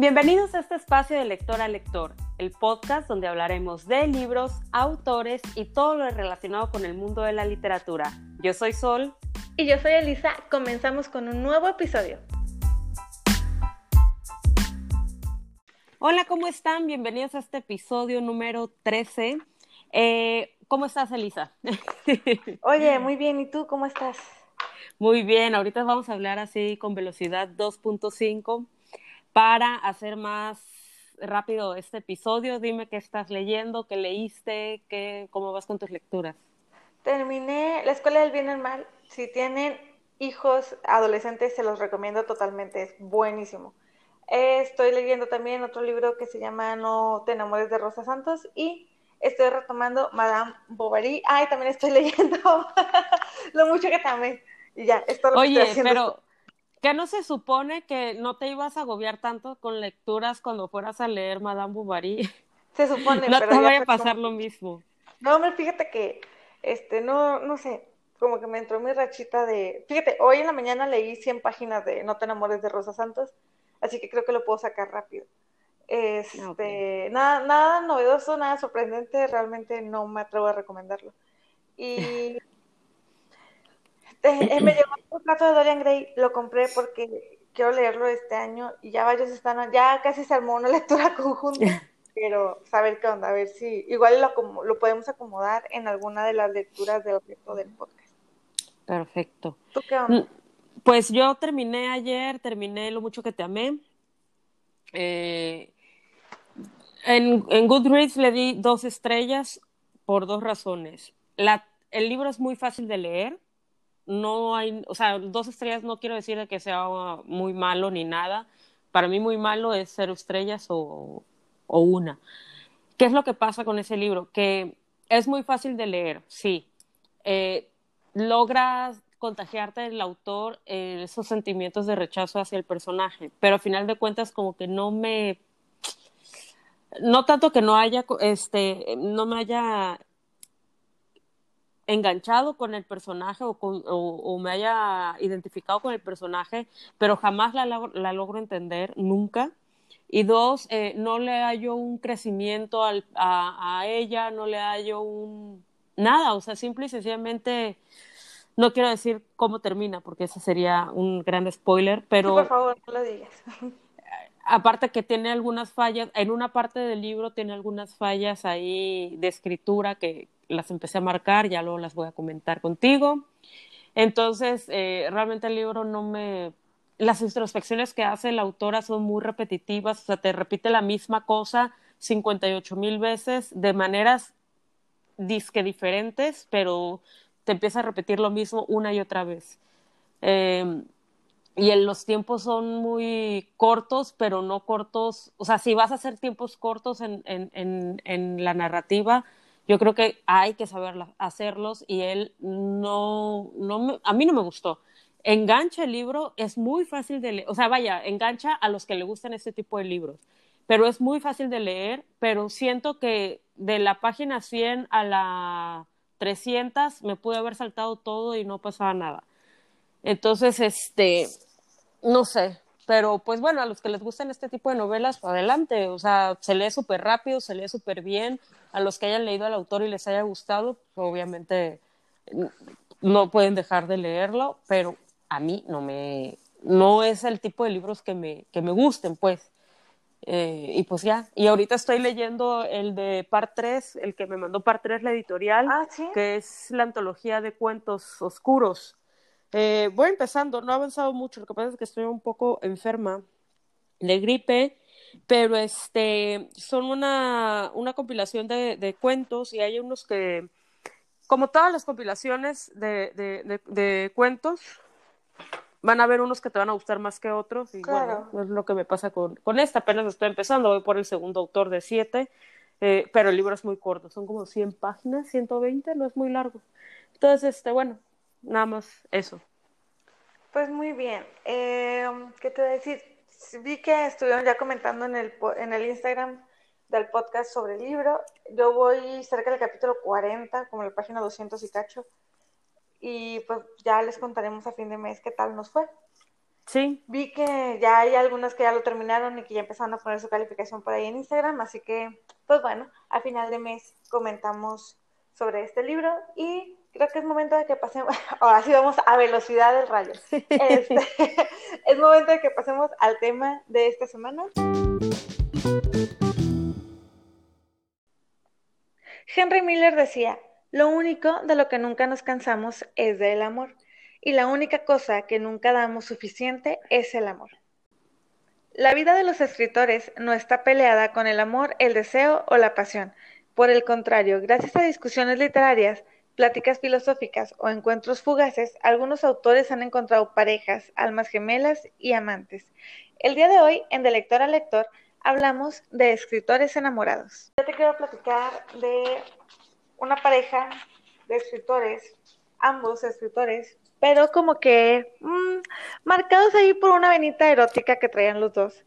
Bienvenidos a este espacio de lector a lector, el podcast donde hablaremos de libros, autores y todo lo relacionado con el mundo de la literatura. Yo soy Sol. Y yo soy Elisa. Comenzamos con un nuevo episodio. Hola, ¿cómo están? Bienvenidos a este episodio número 13. Eh, ¿Cómo estás, Elisa? Oye, muy bien. ¿Y tú cómo estás? Muy bien. Ahorita vamos a hablar así con velocidad 2.5 para hacer más rápido este episodio. Dime qué estás leyendo, qué leíste, qué, cómo vas con tus lecturas. Terminé La Escuela del Bien y el Mal. Si tienen hijos adolescentes, se los recomiendo totalmente. Es buenísimo. Estoy leyendo también otro libro que se llama No te enamores de Rosa Santos y estoy retomando Madame Bovary. Ay, también estoy leyendo lo mucho que también. Y ya, esto lo Oye, estoy haciendo. pero ¿qué no se supone que no te ibas a agobiar tanto con lecturas cuando fueras a leer Madame Bovary? Se supone, no pero te ya vaya a pasar como- lo mismo. No, hombre, fíjate que, este, no, no sé, como que me entró mi rachita de, fíjate, hoy en la mañana leí 100 páginas de No te enamores de Rosa Santos, así que creo que lo puedo sacar rápido. Este, nada, nada novedoso, nada sorprendente, realmente no me atrevo a recomendarlo. Y me llegó un plato de Dorian Gray, lo compré porque quiero leerlo este año y ya varios están, ya casi se armó una lectura conjunta, pero saber qué onda, a ver si igual lo, lo podemos acomodar en alguna de las lecturas de objeto del podcast. Perfecto. ¿Tú qué onda? Mm, Pues yo terminé ayer, terminé Lo mucho que te amé. Eh, en, en Goodreads le di dos estrellas por dos razones. La, el libro es muy fácil de leer. No hay, o sea, dos estrellas no quiero decir de que sea muy malo ni nada. Para mí muy malo es cero estrellas o, o una. ¿Qué es lo que pasa con ese libro? Que es muy fácil de leer, sí. Eh, logras contagiarte del autor eh, esos sentimientos de rechazo hacia el personaje, pero al final de cuentas como que no me, no tanto que no haya, este, no me haya enganchado con el personaje o, con- o- o me haya identificado con el personaje, pero jamás la, log- la logro entender, nunca. Y dos, eh, no le hallo un crecimiento al- a, a ella, no le hallo un nada, o sea, simple y sencillamente, no quiero decir cómo termina, porque ese sería un gran spoiler, Sí, pero por favor, no lo digas. aparte que tiene algunas fallas, en una parte del libro tiene algunas fallas ahí de escritura que las empecé a marcar, ya luego las voy a comentar contigo. Entonces, eh, realmente el libro no me... Las introspecciones que hace la autora son muy repetitivas, o sea, te repite la misma cosa 58 mil veces de maneras disque diferentes, pero te empieza a repetir lo mismo una y otra vez. Eh, y los tiempos son muy cortos, pero no cortos. O sea, si vas a hacer tiempos cortos en, en, en, en la narrativa, yo creo que hay que saber hacerlos y él no, no me- a mí no me gustó. Engancha el libro, es muy fácil de leer, o sea, vaya, engancha a los que le gustan este tipo de libros, pero es muy fácil de leer, pero siento que de la página 100 a la 300 me pude haber saltado todo y no pasaba nada. Entonces, este, no sé, pero pues bueno, a los que les gustan este tipo de novelas, pues, adelante, o sea, se lee súper rápido, se lee súper bien, a los que hayan leído al autor y les haya gustado, pues, obviamente no pueden dejar de leerlo, pero a mí no me, no es el tipo de libros que me, que me gusten, pues. Eh, y pues ya, y ahorita estoy leyendo el de Par 3, el que me mandó Par 3 la editorial, Ah, sí. que es la antología de cuentos oscuros. Eh, voy empezando, no he avanzado mucho, lo que pasa es que estoy un poco enferma de gripe, pero este, son una, una compilación de, de cuentos y hay unos que, como todas las compilaciones de, de, de, de cuentos, van a haber unos que te van a gustar más que otros y Claro. bueno, es lo que me pasa con, con esta, apenas estoy empezando, voy por el segundo autor de siete, eh, pero el libro es muy corto, son como 100 páginas, 120, no es muy largo. Entonces, este, bueno, nada más eso. Pues muy bien. Eh, ¿qué te voy a decir? Vi que estuvieron ya comentando en el, en el Instagram del podcast sobre el libro. Yo voy cerca del capítulo 40, como la página 200 y cacho. Y pues ya les contaremos a fin de mes qué tal nos fue. Sí. Vi que ya hay algunas que ya lo terminaron y que ya empezaron a poner su calificación por ahí en Instagram, así que, pues bueno, a final de mes comentamos sobre este libro y creo que es momento de que pasemos, ahora sí vamos a velocidad del rayo. Este, es momento de que pasemos al tema de esta semana. Henry Miller decía, lo único de lo que nunca nos cansamos es del amor, y la única cosa que nunca damos suficiente es el amor. La vida de los escritores no está peleada con el amor, el deseo o la pasión. Por el contrario, gracias a discusiones literarias, pláticas filosóficas o encuentros fugaces, algunos autores han encontrado parejas, almas gemelas y amantes. El día de hoy, en De Lector a Lector, hablamos de escritores enamorados. Yo te quiero platicar de una pareja de escritores, ambos escritores, pero como que mm, marcados ahí por una venita erótica que traían los dos,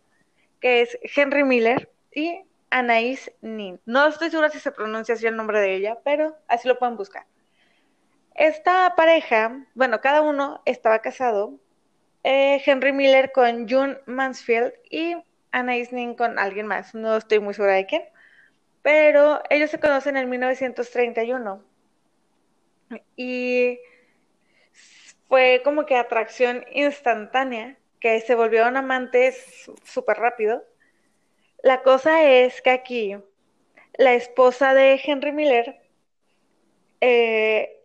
que es Henry Miller y Anaïs Nin. No estoy segura si se pronuncia así el nombre de ella, pero así lo pueden buscar. Esta pareja, bueno, cada uno estaba casado. Eh, Henry Miller con June Mansfield y Anaïs Nin con alguien más. No estoy muy segura de quién. Pero ellos se conocen en 1931. Y fue como que atracción instantánea, que se volvieron amantes súper rápido. La cosa es que aquí la esposa de Henry Miller eh,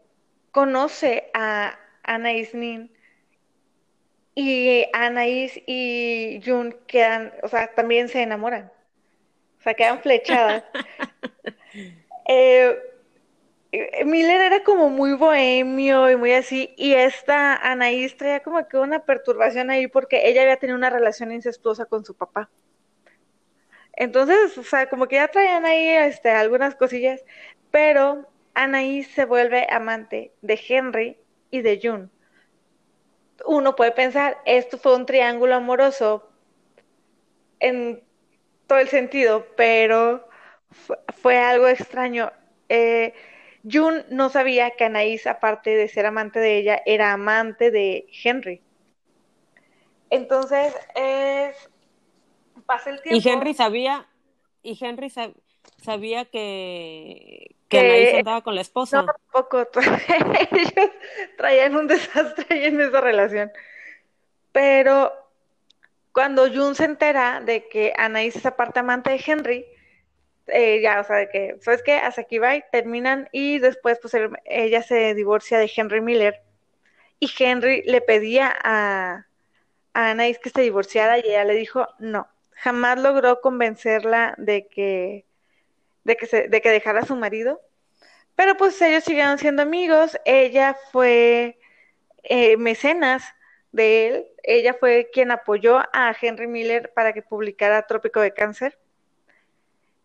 conoce a Anaïs Nin y Anaïs y Jun quedan, o sea, también se enamoran. O sea, quedan flechadas. Eh, Miller era como muy bohemio y muy así, y esta Anaís traía como que una perturbación ahí porque ella había tenido una relación incestuosa con su papá. Entonces, o sea, como que ya traían ahí este, algunas cosillas, pero Anaís se vuelve amante de Henry y de June. Uno puede pensar, esto fue un triángulo amoroso en todo el sentido, pero fue, algo extraño. Eh, June no sabía que Anaís, aparte de ser amante de ella, era amante de Henry. Entonces, es... pasa el tiempo. Y Henry sabía, y Henry sabía que, que, Anaís andaba con la esposa. No, tampoco. Ellos traían un desastre en esa relación. Pero cuando June se entera de que Anaís es aparte amante de Henry, eh, ya, o sea, de que, ¿sabes qué? Hasta aquí va, terminan y después, pues ella se divorcia de Henry Miller y Henry le pedía a, a Anaís que se divorciara y ella le dijo no. Jamás logró convencerla de que, de que, de que dejara a su marido, pero pues ellos siguieron siendo amigos. Ella fue eh, mecenas de él, ella fue quien apoyó a Henry Miller para que publicara Trópico de Cáncer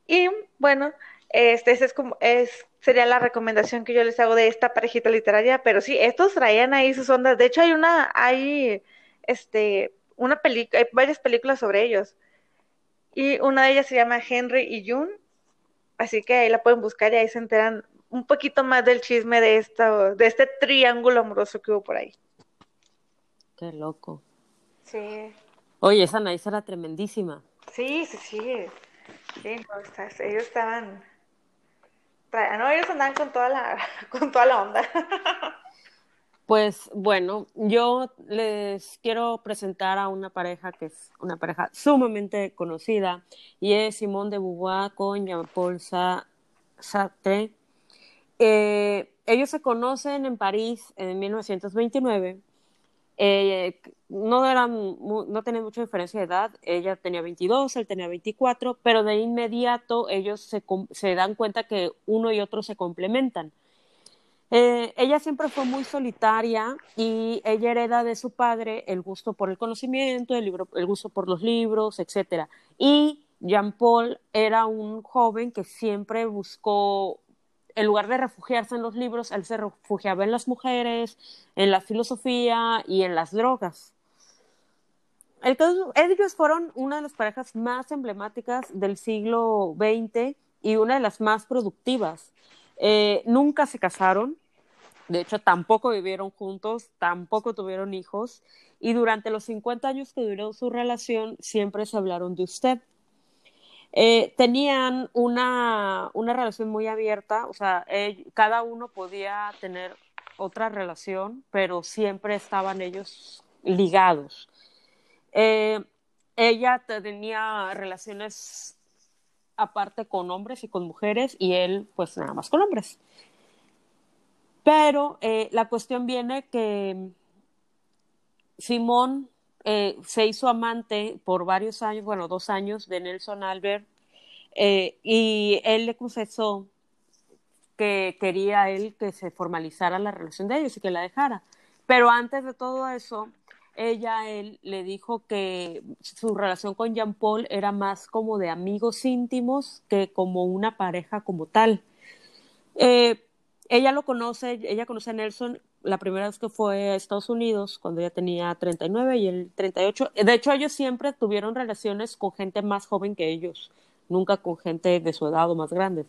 y bueno, este, es como, es, sería la recomendación que yo les hago de esta parejita literaria, pero sí, estos traían ahí sus ondas. De hecho, hay una, hay, este, una película, hay varias películas sobre ellos. Y una de ellas se llama Henry y June, así que ahí la pueden buscar y ahí se enteran un poquito más del chisme de esta, de este triángulo amoroso que hubo por ahí. Qué loco. Sí. Oye, esa Naisa era tremendísima. Sí, sí, sí. Sí, ellos estaban. No, ellos andaban con toda la, con toda la onda. Pues bueno, yo les quiero presentar a una pareja que es una pareja sumamente conocida y es Simone de Beauvoir con Jean-Paul Sartre. Eh, ellos se conocen en París en 1929 eh, no eran, no tenían mucha diferencia de edad, ella tenía 22, él tenía 24, pero de inmediato ellos se, se dan cuenta que uno y otro se complementan. Eh, ella siempre fue muy solitaria y ella hereda de su padre el gusto por el conocimiento, el, libro, el gusto por los libros, etc. Y Jean Paul era un joven que siempre buscó en lugar de refugiarse en los libros, él se refugiaba en las mujeres, en la filosofía y en las drogas. ellos fueron una de las parejas más emblemáticas del siglo XX y una de las más productivas. Eh, nunca se casaron. De hecho, tampoco vivieron juntos, tampoco tuvieron hijos y durante los 50 años que duró su relación siempre se hablaron de usted. Eh, tenían una, una, relación muy abierta, o sea, cada uno podía tener otra relación, pero siempre estaban ellos ligados. Eh, ella tenía relaciones aparte con hombres y con mujeres y él pues nada más con hombres. Pero eh, la cuestión viene que Simón eh, se hizo amante por varios años, bueno, dos años de Nelson Albert, eh, y él le confesó que quería él que se formalizara la relación de ellos y que la dejara. Pero antes de todo eso, ella él le dijo que su relación con Jean Paul era más como de amigos íntimos que como una pareja como tal. Ella lo conoce, ella conoce a Nelson la primera vez que fue a Estados Unidos, cuando ella tenía 39 y él 38. De hecho, ellos siempre tuvieron relaciones con gente más joven que ellos, nunca con gente de su edad o más grandes.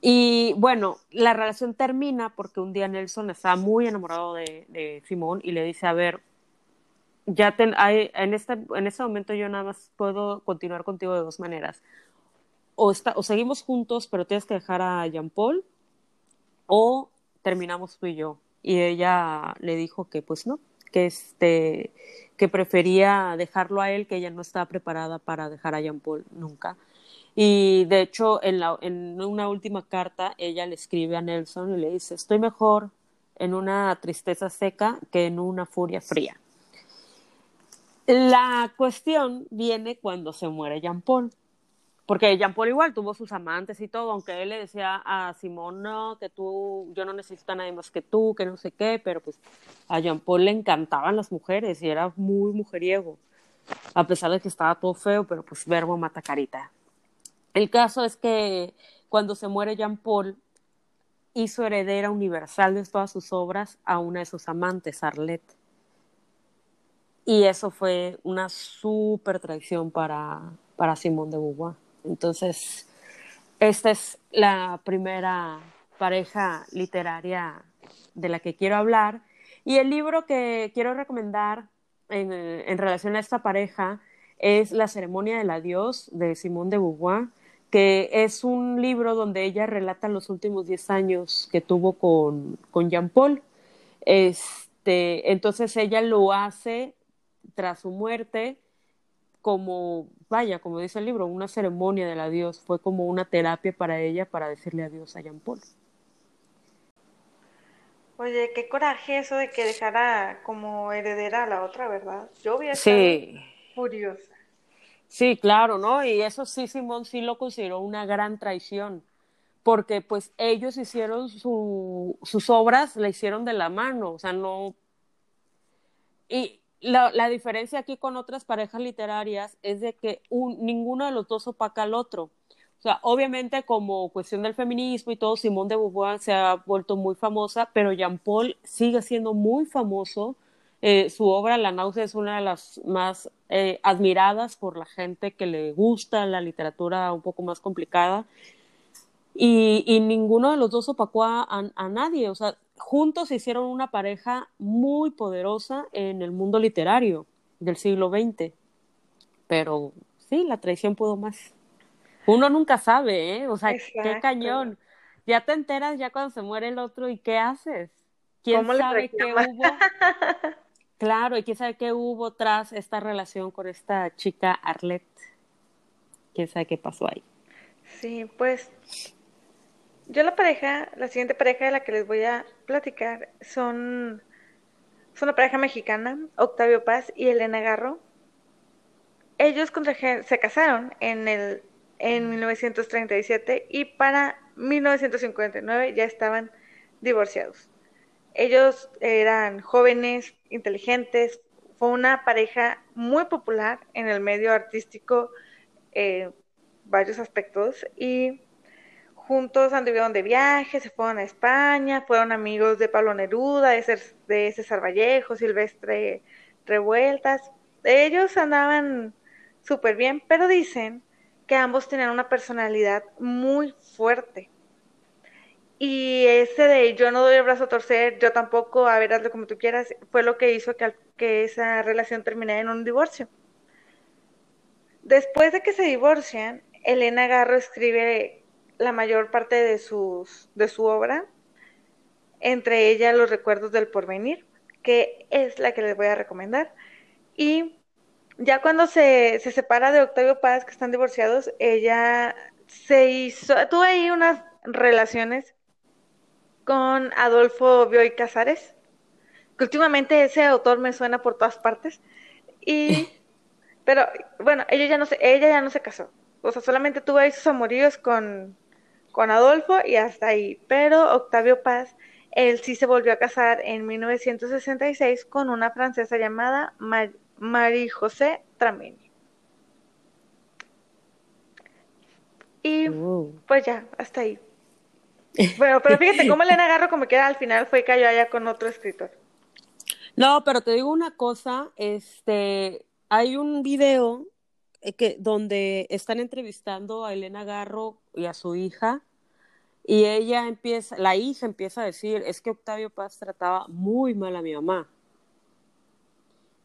Y bueno, la relación termina porque un día Nelson está muy enamorado de, de Simón y le dice, a ver, ya hay, en, este, en este momento yo nada más puedo continuar contigo de dos maneras. O, está, o seguimos juntos, pero tienes que dejar a Jean Paul, o terminamos tú y yo. Y ella le dijo que pues no, que este que prefería dejarlo a él, que ella no estaba preparada para dejar a Jean Paul nunca. Y de hecho, en, la, en una última carta, ella le escribe a Nelson y le dice, estoy mejor en una tristeza seca que en una furia fría. La cuestión viene cuando se muere Jean Paul, porque Jean Paul igual tuvo sus amantes y todo, aunque él le decía a Simón, no, que tú, yo no necesito a nadie más que tú, que no sé qué, pero pues a Jean Paul le encantaban las mujeres y era muy mujeriego, a pesar de que estaba todo feo, pero pues verbo mata carita. El caso es que cuando se muere Jean Paul, hizo heredera universal de todas sus obras a una de sus amantes, Arlette y eso fue una súper traición para, para Simón de Beauvoir. Entonces, esta es la primera pareja literaria de la que quiero hablar. Y el libro que quiero recomendar en, relación a esta pareja es La ceremonia del adiós de Simón de Beauvoir, que es un libro donde ella relata los últimos 10 años que tuvo con, con Jean Paul. Este, entonces ella lo hace tras su muerte, como, vaya, como dice el libro, una ceremonia del adiós, fue como una terapia para ella para decirle adiós a Jean Paul. Oye, qué coraje eso de que dejara como heredera a la otra, ¿verdad? Yo hubiera sí. furiosa. Sí, claro, ¿no? Y eso sí, Simón sí lo consideró una gran traición, porque pues ellos hicieron su, sus obras, la hicieron de la mano, o sea, no... Y, la, diferencia aquí con otras parejas literarias es de que ninguno de los dos opaca al otro. O sea, obviamente como cuestión del feminismo y todo, Simón de Beauvoir se ha vuelto muy famosa, pero Jean Paul sigue siendo muy famoso. Eh, su obra, La náusea, es una de las más eh, admiradas por la gente que le gusta la literatura un poco más complicada. Y, ninguno de los dos opacó a, a nadie. O sea, juntos se hicieron una pareja muy poderosa en el mundo literario del siglo XX. Pero sí, la traición pudo más. Uno nunca sabe, ¿eh? O sea, qué cañón. Ya te enteras ya cuando se muere el otro y qué haces. ¿Quién sabe qué hubo? Claro, y quién sabe qué hubo tras esta relación con esta chica Arlette. ¿Quién sabe qué pasó ahí? Sí, pues yo la pareja, la siguiente pareja de la que les voy a platicar son, son una pareja mexicana, Octavio Paz y Elena Garro. Ellos se casaron en, el, en 1937 y para 1959 ya estaban divorciados. Ellos eran jóvenes, inteligentes, fue una pareja muy popular en el medio artístico, eh, varios aspectos, y juntos anduvieron de viaje, se fueron a España, fueron amigos de Pablo Neruda, de, César Vallejo, Silvestre Revueltas. Ellos andaban súper bien, pero dicen que ambos tenían una personalidad muy fuerte. y ese de yo no doy el brazo a torcer, yo tampoco, a ver, hazlo como tú quieras, fue lo que hizo que, que esa relación terminara en un divorcio. Después de que se divorcian, Elena Garro escribe la mayor parte de, sus, de su obra, entre ellas Los recuerdos del porvenir, que es la que les voy a recomendar. Y ya cuando se, se separa de Octavio Paz, que están divorciados, ella se hizo, tuvo ahí unas relaciones con Adolfo Bioy Casares, que últimamente ese autor me suena por todas partes. Y, pero bueno, ella ya no se, ella ya no se casó. O sea, solamente tuvo ahí sus amoríos con, con Adolfo y hasta ahí. Pero Octavio Paz, él sí se volvió a casar en 1966 con una francesa llamada Marie José Tramini. Y pues ya, hasta ahí. Bueno, pero fíjate cómo Elena Garro como que al final fue cayó allá con otro escritor. No, pero te digo una cosa, este, hay un video eh, que donde están entrevistando a Elena Garro y a su hija y ella empieza, la hija empieza a decir, es que Octavio Paz trataba muy mal a mi mamá.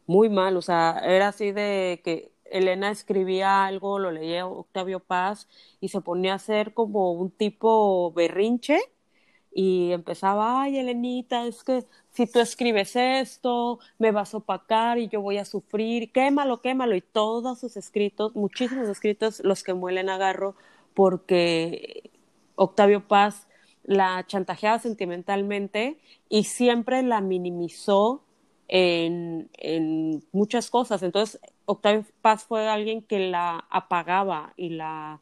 Muy mal, o sea, era así de que Elena escribía algo, lo leía Octavio Paz y se ponía a hacer como un tipo berrinche y empezaba, ay, Elenita, es que si tú escribes esto, me vas a opacar y yo voy a sufrir, quémalo, quémalo. Y todos sus escritos, muchísimos escritos, los que muelen agarro porque Octavio Paz la chantajeaba sentimentalmente y siempre la minimizó en, en muchas cosas. Entonces, Octavio Paz fue alguien que la apagaba y la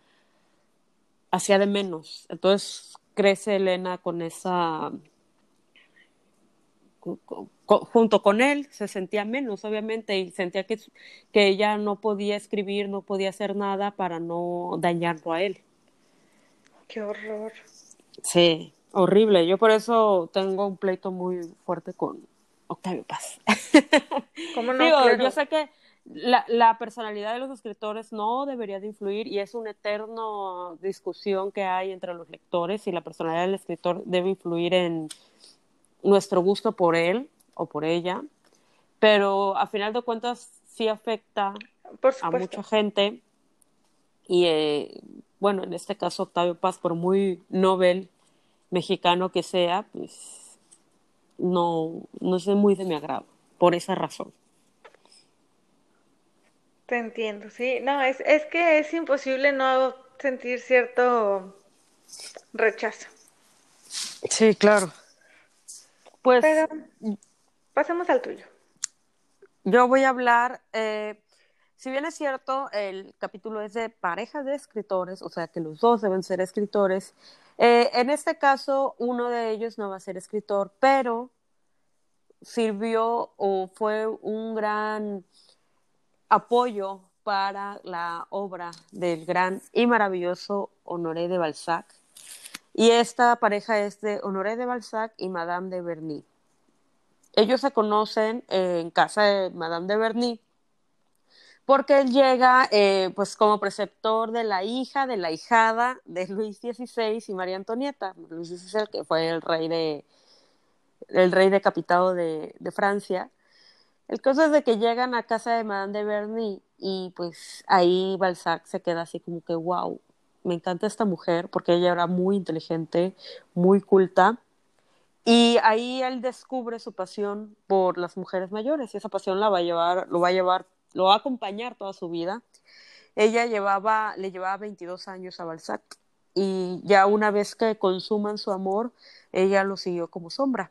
hacía de menos. Entonces crece Elena con esa junto con él se sentía menos, obviamente, y sentía que, que ella no podía escribir, no podía hacer nada para no dañarlo a él. Qué horror. Sí, horrible. Yo por eso tengo un pleito muy fuerte con Octavio Paz. ¿Cómo no? Digo, yo sé que la, la, personalidad de los escritores no debería de influir y es una eterna discusión que hay entre los lectores y la personalidad del escritor debe influir en nuestro gusto por él o por ella, pero a final de cuentas sí afecta a mucha gente y eh, bueno, en este caso Octavio Paz, por muy novel mexicano que sea, pues no, no es muy de mi agrado, por esa razón. Te entiendo, sí. No, es, es que es imposible no sentir cierto rechazo. Sí, claro. Pues. Pero pasemos al tuyo. Yo voy a hablar, eh, si bien es cierto, el capítulo es de parejas de escritores, o sea que los dos deben ser escritores. Eh, en este caso, uno de ellos no va a ser escritor, pero sirvió o fue un gran apoyo para la obra del gran y maravilloso Honoré de Balzac. Y esta pareja es de Honoré de Balzac y Madame de Berny. Ellos se conocen en casa de Madame de Berny porque él llega eh, pues como preceptor de la hija, de la hijada de Luis XVI y María Antonieta. Luis XVI que fue el rey de el rey decapitado de, de Francia el caso es de que llegan a casa de Madame de Berny y pues ahí Balzac se queda así como que, wow, me encanta esta mujer porque ella era muy inteligente, muy culta. Y ahí él descubre su pasión por las mujeres mayores y esa pasión la va a llevar, lo va a llevar, lo va a acompañar toda su vida. Ella llevaba, le llevaba 22 años a Balzac y ya una vez que consuman su amor, ella lo siguió como sombra.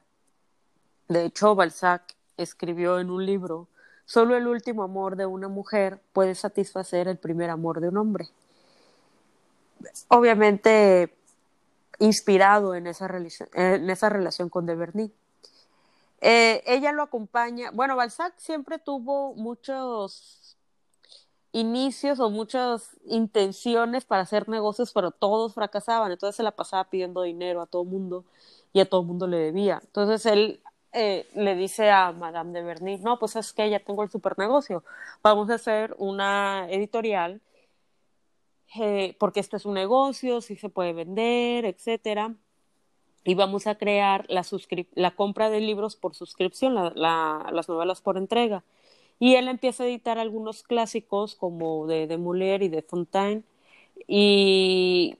De hecho, Balzac escribió en un libro, solo el último amor de una mujer puede satisfacer el primer amor de un hombre. Obviamente inspirado en esa, en esa relación con de Berny. Eh, ella lo acompaña, bueno, Balzac siempre tuvo muchos inicios o muchas intenciones para hacer negocios, pero todos fracasaban, entonces se la pasaba pidiendo dinero a todo mundo y a todo mundo le debía. Entonces él eh, le dice a Madame de Berny, no, pues es que ya tengo el super negocio, vamos a hacer una editorial eh, porque este es un negocio, sí se puede vender, etcétera. y vamos a crear la, la compra de libros por suscripción, las novelas por entrega. Y él empieza a editar algunos clásicos como de, de Molière y de Fontaine. Y,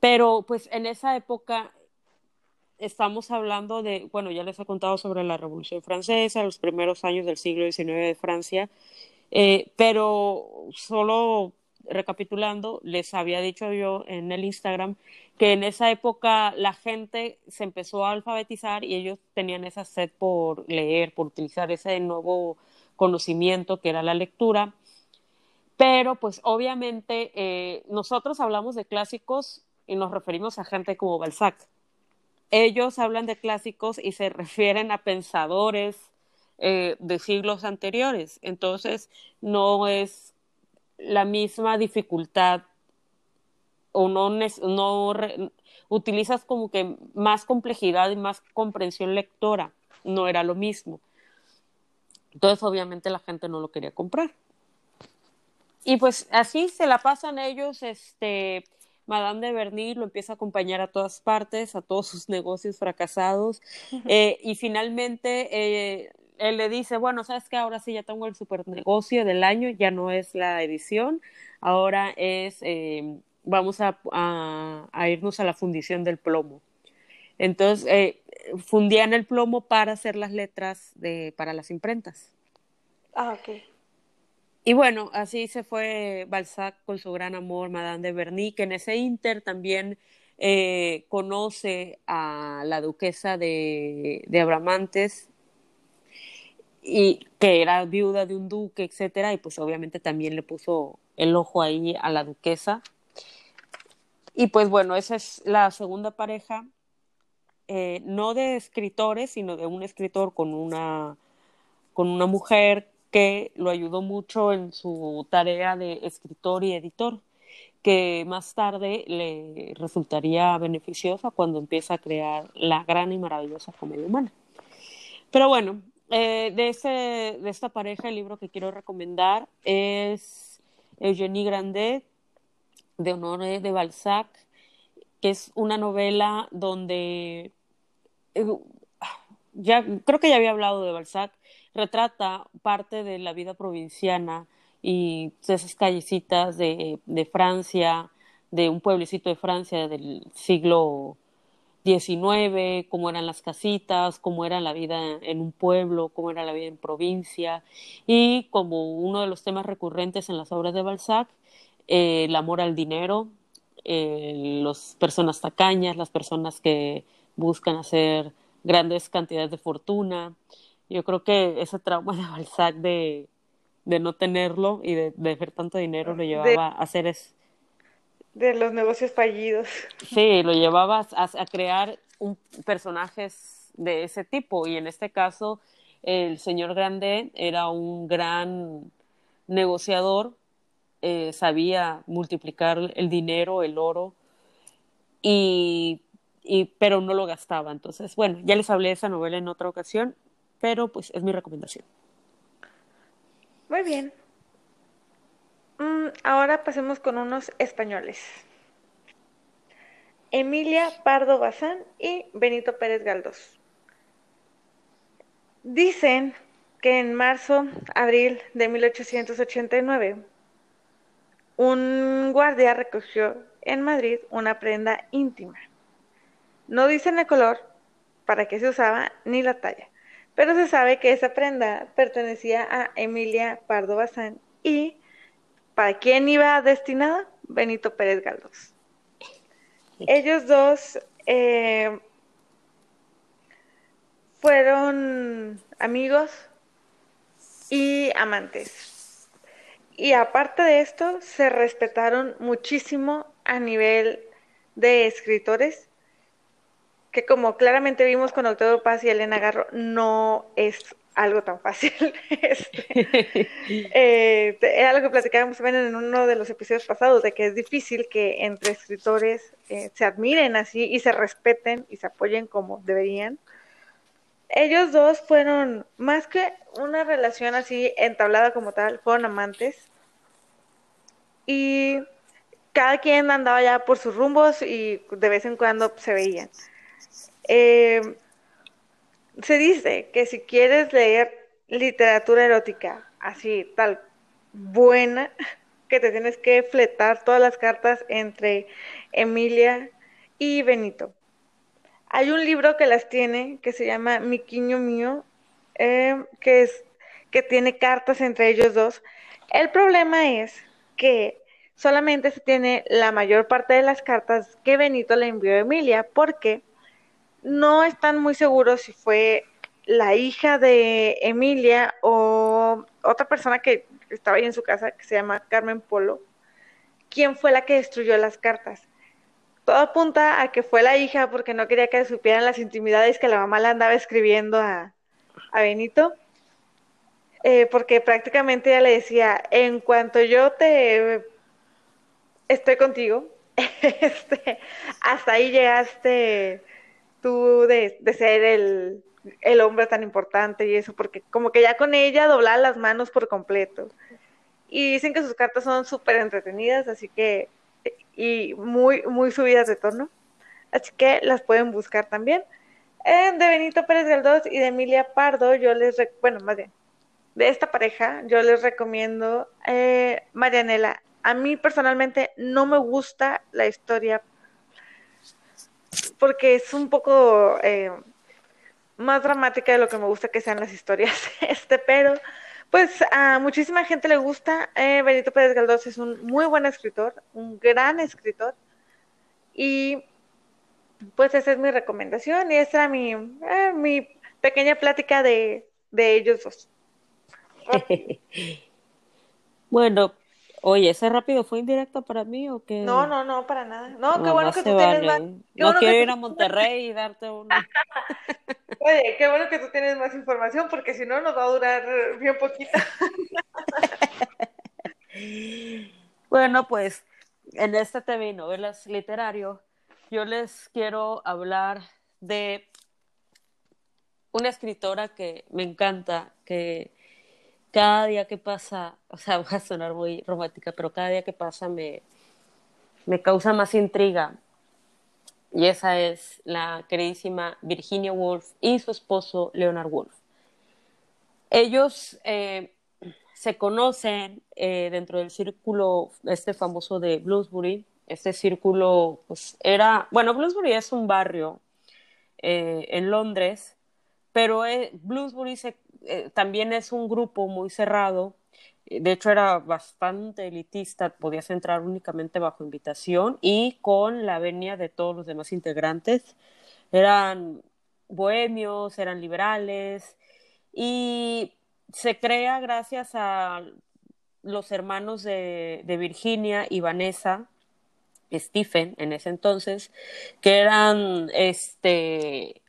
pero pues en esa época estamos hablando de, bueno, ya les he contado sobre la Revolución Francesa, los primeros años del siglo XIX de Francia, eh, pero solo recapitulando, les había dicho yo en el Instagram que en esa época la gente se empezó a alfabetizar y ellos tenían esa sed por leer, por utilizar ese nuevo conocimiento que era la lectura. Pero pues obviamente eh, nosotros hablamos de clásicos y nos referimos a gente como Balzac. Ellos hablan de clásicos y se refieren a pensadores eh, de siglos anteriores. Entonces no es la misma dificultad o no, no utilizas como que más complejidad y más comprensión lectora, no era lo mismo. Entonces, obviamente, la gente no lo quería comprar. Y pues así se la pasan ellos, este, Madame de Berny lo empieza a acompañar a todas partes, a todos sus negocios fracasados, eh, y finalmente eh, él le dice, bueno, sabes que ahora sí ya tengo el super negocio del año, ya no es la edición, ahora es eh, vamos a, a, irnos a la fundición del plomo. Entonces, eh, fundían el plomo para hacer las letras de, para las imprentas. Ah, ok. Y bueno, así se fue Balzac con su gran amor, Madame de Berny, que en ese inter también eh, conoce a la duquesa de, de Abramantes, y que era viuda de un duque, etcétera, y pues obviamente también le puso el ojo ahí a la duquesa. Y pues bueno, esa es la segunda pareja, eh, no de escritores, sino de un escritor con una, con una mujer que lo ayudó mucho en su tarea de escritor y editor, que más tarde le resultaría beneficiosa cuando empieza a crear la gran y maravillosa comedia humana. Pero bueno, eh, de, ese, de esta pareja, el libro que quiero recomendar es Eugenie Grandet, de Honoré de Balzac, que es una novela donde eh, ya creo que ya había hablado de Balzac, retrata parte de la vida provinciana y esas callecitas de, de Francia, de un pueblecito de Francia del siglo XIX, cómo eran las casitas, cómo era la vida en un pueblo, cómo era la vida en provincia, y como uno de los temas recurrentes en las obras de Balzac, eh, el amor al dinero, eh, las personas tacañas, las personas que buscan hacer grandes cantidades de fortuna. Yo creo que ese trauma de Balzac de, de no tenerlo y de, de ver tanto dinero lo llevaba a hacer es... De los negocios fallidos. Sí, lo llevaba a, a crear un, personajes de ese tipo y en este caso el señor Grande era un gran negociador eh, sabía multiplicar el dinero, el oro, y, y, pero no lo gastaba. Entonces, bueno, ya les hablé de esa novela en otra ocasión, pero pues es mi recomendación. Muy bien. Mm, ahora pasemos con unos españoles. Emilia Pardo Bazán y Benito Pérez Galdós. Dicen que en marzo, abril de 1889, un guardia recogió en Madrid una prenda íntima. No dicen el color, para qué se usaba, ni la talla, pero se sabe que esa prenda pertenecía a Emilia Pardo Bazán y ¿para quién iba destinada? Benito Pérez Galdós. Ellos dos eh, fueron amigos y amantes. Y aparte de esto, se respetaron muchísimo a nivel de escritores, que como claramente vimos con Octavio Paz y Elena Garro, no es algo tan fácil. este, eh, era lo que platicábamos también en uno de los episodios pasados, de que es difícil que entre escritores eh, se admiren así y se respeten y se apoyen como deberían. Ellos dos fueron, más que una relación así entablada como tal, fueron amantes. Y cada quien andaba ya por sus rumbos y de vez en cuando se veían. Eh, se dice que si quieres leer literatura erótica así, tal, buena, que te tienes que fletar todas las cartas entre Emilia y Benito. Hay un libro que las tiene que se llama Mi Quiño Mío, eh, que, es, que tiene cartas entre ellos dos. El problema es que solamente se tiene la mayor parte de las cartas que Benito le envió a Emilia, porque no están muy seguros si fue la hija de Emilia o otra persona que estaba ahí en su casa, que se llama Carmen Polo, quien fue la que destruyó las cartas. Todo apunta a que fue la hija porque no quería que supieran las intimidades que la mamá le andaba escribiendo a, a Benito. Eh, porque prácticamente ella le decía, en cuanto yo te estoy contigo, este, hasta ahí llegaste tú de, de ser el, el, hombre tan importante y eso, porque como que ya con ella doblaba las manos por completo. Y dicen que sus cartas son súper entretenidas, así que, y muy, muy subidas de tono, así que las pueden buscar también. Eh, de Benito Pérez Galdós y de Emilia Pardo, yo les, bueno, más bien, de esta pareja, yo les recomiendo eh, Marianela. A mí personalmente no me gusta la historia porque es un poco eh, más dramática de lo que me gusta que sean las historias, este, pero pues a muchísima gente le gusta. Eh, Benito Pérez Galdós es un muy buen escritor, un gran escritor y pues esa es mi recomendación y esa era mi, eh, mi pequeña plática de, de ellos dos. bueno, oye, ¿ese rápido fue indirecto para mí o qué? No, no, no, para nada. No, qué bueno que tú tienes más. No quiero ir a Monterrey y darte una. oye, qué bueno que tú tienes más información porque si no nos va a durar bien poquita. bueno, pues en este TV novelas literario yo les quiero hablar de una escritora que me encanta, que cada día que pasa, o sea, va a sonar muy romántica, pero cada día que pasa me, me causa más intriga. Y esa es la queridísima Virginia Woolf y su esposo Leonard Woolf. Ellos eh, se conocen eh, dentro del círculo este famoso de Bloomsbury, este círculo, pues era, bueno, Bloomsbury es un barrio eh, en Londres, pero eh, Bloomsbury eh, también es un grupo muy cerrado, de hecho era bastante elitista, podías entrar únicamente bajo invitación y con la venia de todos los demás integrantes. Eran bohemios, eran liberales y se crea gracias a los hermanos de, de Virginia y Vanessa, Stephen en ese entonces, que eran este,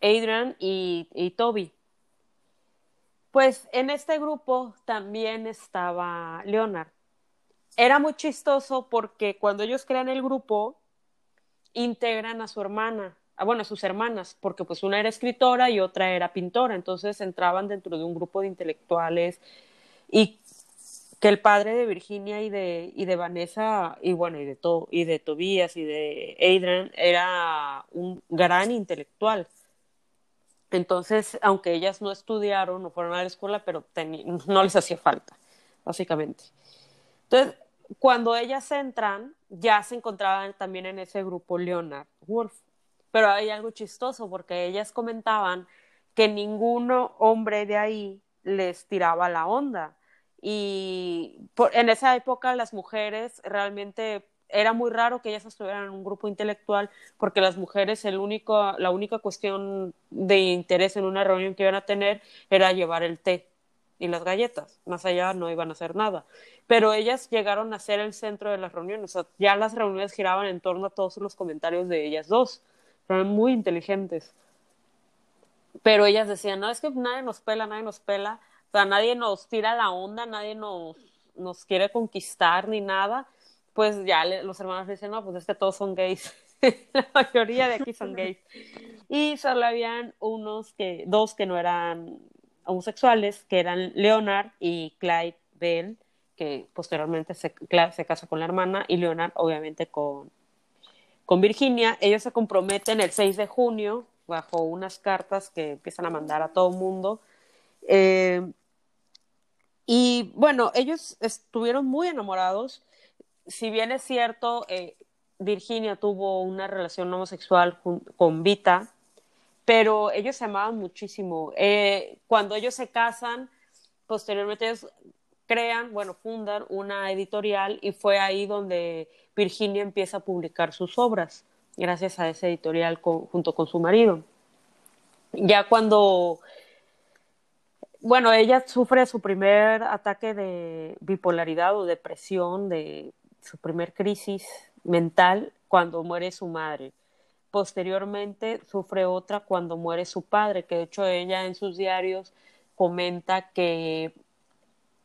Adrian y, y Toby. Pues en este grupo también estaba Leonard. Era muy chistoso porque cuando ellos crean el grupo, integran a su hermana, a, bueno, a sus hermanas, porque pues una era escritora y otra era pintora, entonces entraban dentro de un grupo de intelectuales y que el padre de Virginia y de, y de Vanessa, y bueno, y de, to, y de Tobías y de Adrian, era un gran intelectual. Entonces, aunque ellas no estudiaron, no fueron a la escuela, pero no les hacía falta, básicamente. Entonces, cuando ellas entran, ya se encontraban también en ese grupo Leonard Wolf. Pero hay algo chistoso porque ellas comentaban que ningún hombre de ahí les tiraba la onda y en esa época las mujeres realmente era muy raro que ellas estuvieran en un grupo intelectual porque las mujeres el único, la única cuestión de interés en una reunión que iban a tener era llevar el té y las galletas, más allá no iban a hacer nada. Pero ellas llegaron a ser el centro de las reuniones, ya las reuniones giraban en torno a todos los comentarios de ellas dos, eran muy inteligentes. Pero ellas decían, no, es que nadie nos pela, nadie nos pela, sea, nadie nos tira la onda, nadie nos, nos quiere conquistar ni nada, pues ya los hermanos dicen, no, pues es que todos son gays. la mayoría de aquí son gays. Y solo habían unos que, dos que no eran homosexuales, que eran Leonard y Clyde Bell, que posteriormente se, se casa con la hermana, y Leonard obviamente con, con Virginia. Ellos se comprometen el 6 de junio bajo unas cartas que empiezan a mandar a todo el mundo. Eh, y bueno, ellos estuvieron muy enamorados. Si bien es cierto, eh, Virginia tuvo una relación homosexual con Vita, pero ellos se amaban muchísimo. Eh, cuando ellos se casan, posteriormente ellos crean, bueno, fundan una editorial y fue ahí donde Virginia empieza a publicar sus obras, gracias a ese editorial junto con su marido. Ya cuando, bueno, ella sufre su primer ataque de bipolaridad o depresión, de su primer crisis mental, cuando muere su madre. Posteriormente sufre otra cuando muere su padre, que de hecho ella en sus diarios comenta que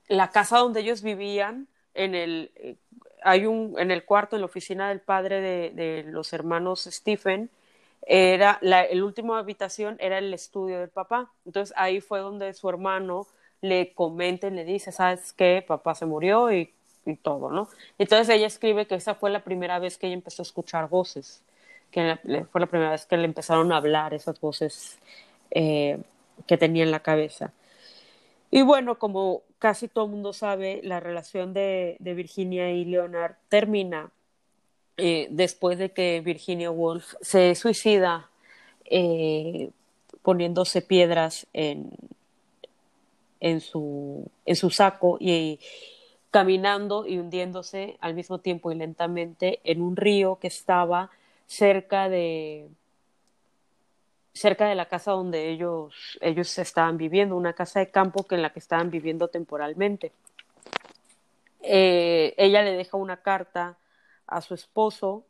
la casa donde ellos vivían, en el, eh, hay un, en el cuarto, en la oficina del padre de, los hermanos Stephen, era la el último habitación era el estudio del papá. Entonces ahí fue donde su hermano le comenta y le dice, ¿sabes qué? Papá se murió y, y, todo, ¿no? Entonces ella escribe que esa fue la primera vez que ella empezó a escuchar voces, que fue la primera vez que le empezaron a hablar esas voces eh, que tenía en la cabeza. Y bueno, como casi todo mundo sabe, la relación de, Virginia y Leonard termina eh, después de que Virginia Woolf se suicida eh, poniéndose piedras en, en, su, en su saco y caminando y hundiéndose al mismo tiempo y lentamente en un río que estaba cerca de, cerca de la casa donde ellos, ellos estaban viviendo, una casa de campo que en la que estaban viviendo temporalmente. Eh, ella le deja una carta a su esposo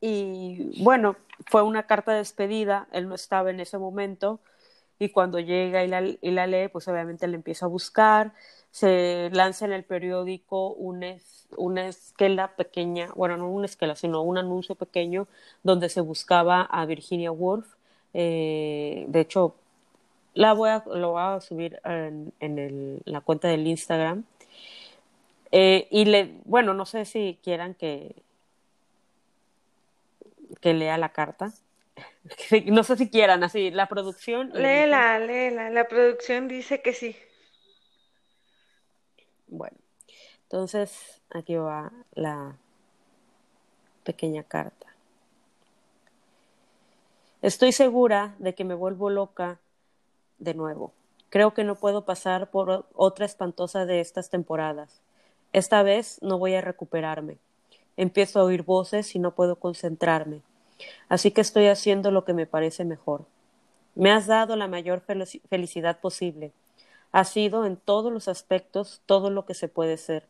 y bueno, fue una carta de despedida, él no estaba en ese momento y cuando llega y la, y la lee, pues obviamente le empieza a buscar, se lanza en el periódico una, una esquela pequeña, bueno, no una esquela, sino un anuncio pequeño donde se buscaba a Virginia Woolf. Eh, de hecho, la voy a, lo voy a subir en, en el, la cuenta del Instagram. Eh, y le, bueno, no sé si quieran que, que lea la carta. no sé si quieran, así, la producción. Léela, léela, la producción dice que sí. Bueno, entonces aquí va la pequeña carta. Estoy segura de que me vuelvo loca de nuevo. Creo que no puedo pasar por otra espantosa de estas temporadas. Esta vez no voy a recuperarme. Empiezo a oír voces y no puedo concentrarme. Así que estoy haciendo lo que me parece mejor. Me has dado la mayor felicidad posible ha sido en todos los aspectos todo lo que se puede ser.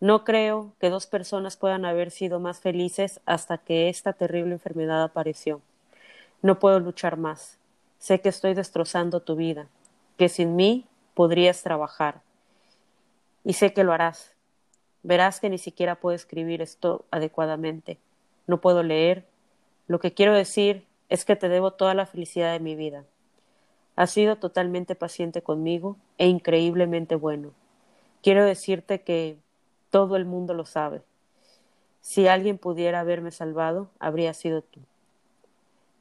No creo que dos personas puedan haber sido más felices hasta que esta terrible enfermedad apareció. No puedo luchar más. Sé que estoy destrozando tu vida, que sin mí podrías trabajar. Y sé que lo harás. Verás que ni siquiera puedo escribir esto adecuadamente. No puedo leer. Lo que quiero decir es que te debo toda la felicidad de mi vida. Has sido totalmente paciente conmigo e increíblemente bueno. Quiero decirte que todo el mundo lo sabe. Si alguien pudiera haberme salvado, habría sido tú.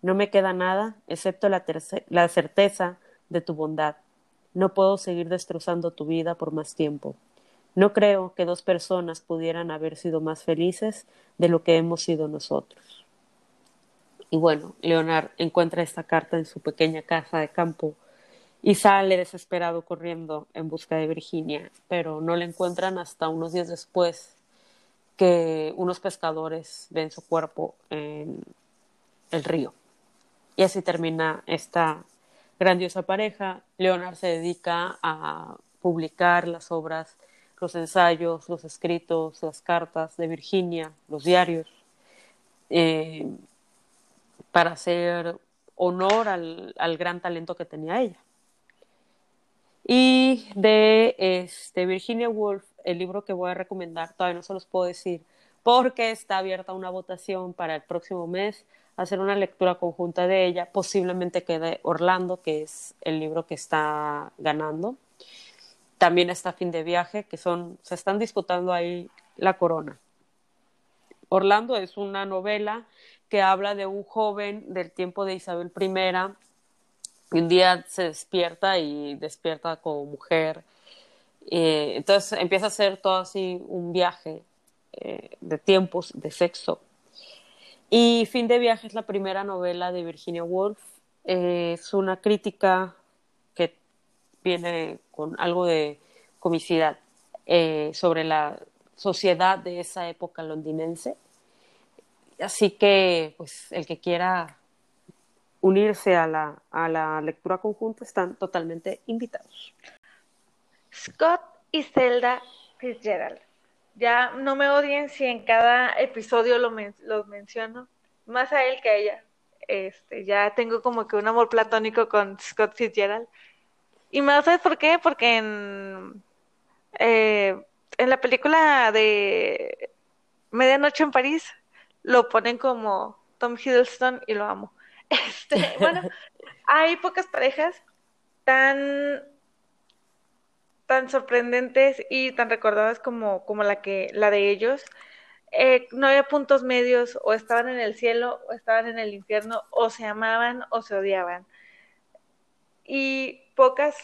No me queda nada excepto la, la, certeza de tu bondad. No puedo seguir destrozando tu vida por más tiempo. No creo que dos personas pudieran haber sido más felices de lo que hemos sido nosotros. Y bueno, Leonard encuentra esta carta en su pequeña casa de campo y sale desesperado corriendo en busca de Virginia, pero no la encuentran hasta unos días después que unos pescadores ven su cuerpo en el río. Y así termina esta grandiosa pareja. Leonard se dedica a publicar las obras, los ensayos, los escritos, las cartas de Virginia, los diarios. Eh, para hacer honor al, al, gran talento que tenía ella. Y de este, Virginia Woolf, el libro que voy a recomendar, todavía no se los puedo decir, porque está abierta una votación para el próximo mes, hacer una lectura conjunta de ella, posiblemente quede Orlando, que es el libro que está ganando. También está Fin de Viaje, que son, se están disputando ahí la corona. Orlando es una novela que habla de un joven del tiempo de Isabel I y un día se despierta y despierta como mujer. Eh, entonces empieza a hacer todo así un viaje eh, de tiempos, de sexo. Y Fin de Viaje es la primera novela de Virginia Woolf. Eh, es una crítica que viene con algo de comicidad sobre la sociedad de esa época londinense. Así que, pues, el que quiera unirse a la, a la lectura conjunta están totalmente invitados. Scott y Zelda Fitzgerald. Ya no me odien si en cada episodio lo los menciono, más a él que a ella. Este, ya tengo como que un amor platónico con Scott Fitzgerald. Y más, ¿sabes por qué? Porque en, eh, en la película de Medianoche en París lo ponen como Tom Hiddleston y lo amo. Este, bueno, hay pocas parejas tan tan sorprendentes y tan recordadas como, como la que la de ellos. Eh, no había puntos medios, o estaban en el cielo, o estaban en el infierno, o se amaban o se odiaban. Y pocas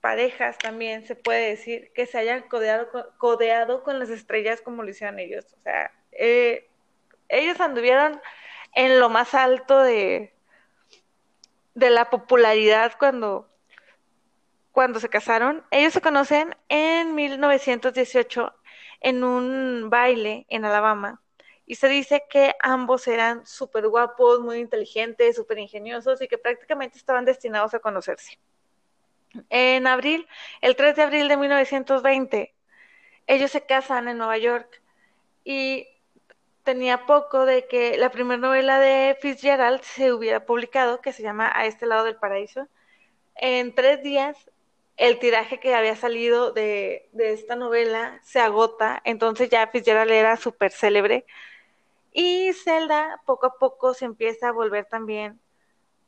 parejas también se puede decir que se hayan codeado, codeado con las estrellas como lo hicieron ellos. O sea, eh, ellos anduvieron en lo más alto de, de la popularidad cuando, cuando se casaron. Ellos se conocen en 1918 en un baile en Alabama y se dice que ambos eran súper guapos, muy inteligentes, súper ingeniosos y que prácticamente estaban destinados a conocerse. En abril, el 3 de abril de 1920, ellos se casan en Nueva York y tenía poco de que la primera novela de Fitzgerald se hubiera publicado, que se llama A este lado del paraíso. En tres días, el tiraje que había salido de, esta novela se agota, entonces ya Fitzgerald era súper célebre. Y Zelda poco a poco se empieza a volver también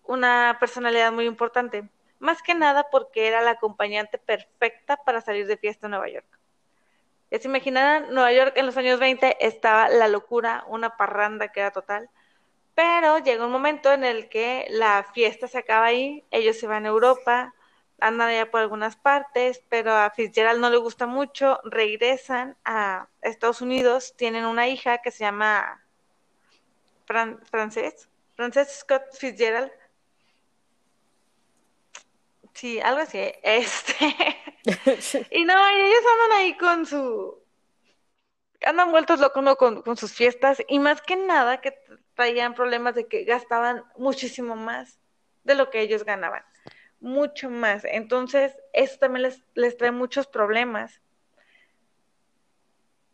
una personalidad muy importante, más que nada porque era la acompañante perfecta para salir de fiesta en Nueva York. Ya se imaginarán, Nueva York en los años 20 estaba la locura, una parranda que era total. Pero llega un momento en el que la fiesta se acaba ahí, ellos se van a Europa, andan allá por algunas partes, pero a Fitzgerald no le gusta mucho, regresan a Estados Unidos, tienen una hija que se llama Frances, Frances Scott Fitzgerald. Sí, algo así. Este. y no, ellos andan ahí con su. Andan vueltos locos con, sus fiestas y más que nada que traían problemas de que gastaban muchísimo más de lo que ellos ganaban. Mucho más. Entonces, eso también les, trae muchos problemas.